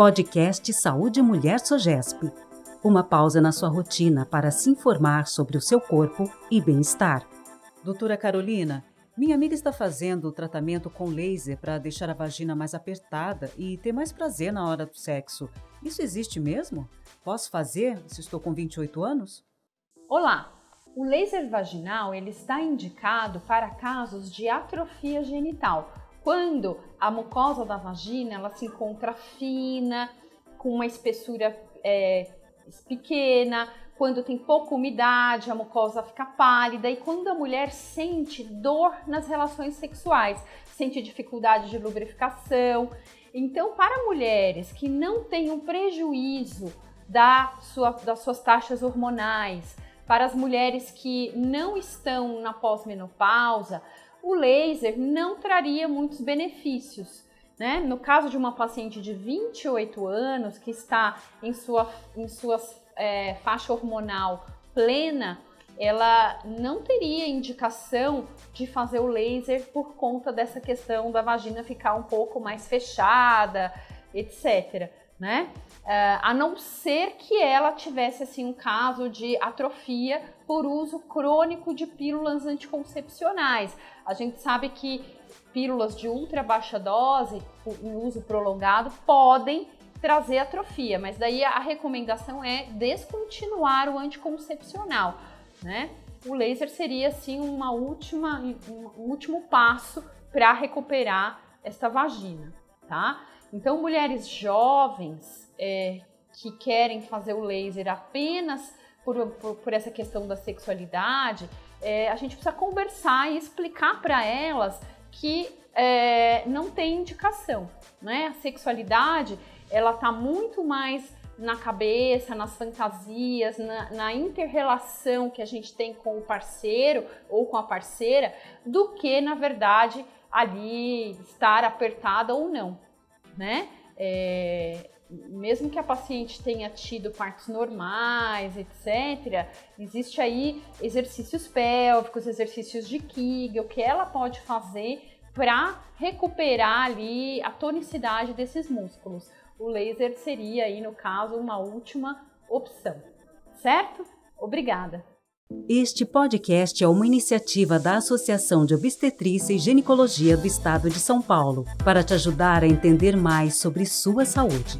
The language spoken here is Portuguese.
Podcast Saúde Mulher Sogesp. Uma pausa na sua rotina para se informar sobre o seu corpo e bem-estar. Doutora Carolina, minha amiga está fazendo o tratamento com laser para deixar a vagina mais apertada e ter mais prazer na hora do sexo. Isso existe mesmo? Posso fazer se estou com 28 anos? Olá! O laser vaginal ele está indicado para casos de atrofia genital, quando a mucosa da vagina ela se encontra fina, com uma espessura é, pequena, quando tem pouca umidade, a mucosa fica pálida e quando a mulher sente dor nas relações sexuais, sente dificuldade de lubrificação. Então, para mulheres que não têm um prejuízo da sua, das suas taxas hormonais, para as mulheres que não estão na pós-menopausa, o laser não traria muitos benefícios. Né? No caso de uma paciente de 28 anos que está em sua, em sua é, faixa hormonal plena, ela não teria indicação de fazer o laser por conta dessa questão da vagina ficar um pouco mais fechada, etc. Né? Uh, a não ser que ela tivesse assim um caso de atrofia por uso crônico de pílulas anticoncepcionais. A gente sabe que pílulas de ultra baixa dose, em uso prolongado, podem trazer atrofia, mas daí a recomendação é descontinuar o anticoncepcional, né? O laser seria assim uma última, um último passo para recuperar esta vagina, tá? Então, mulheres jovens é, que querem fazer o laser apenas por, por, por essa questão da sexualidade, é, a gente precisa conversar e explicar para elas que é, não tem indicação, né? A sexualidade, ela tá muito mais na cabeça, nas fantasias, na, na inter-relação que a gente tem com o parceiro ou com a parceira, do que, na verdade, ali estar apertada ou não, né? É, mesmo que a paciente tenha tido partos normais, etc., existe aí exercícios pélvicos, exercícios de Kegel que ela pode fazer para recuperar ali a tonicidade desses músculos. O laser seria aí, no caso, uma última opção, certo? Obrigada! Este podcast é uma iniciativa da Associação de Obstetrícia e Ginecologia do Estado de São Paulo para te ajudar a entender mais sobre sua saúde.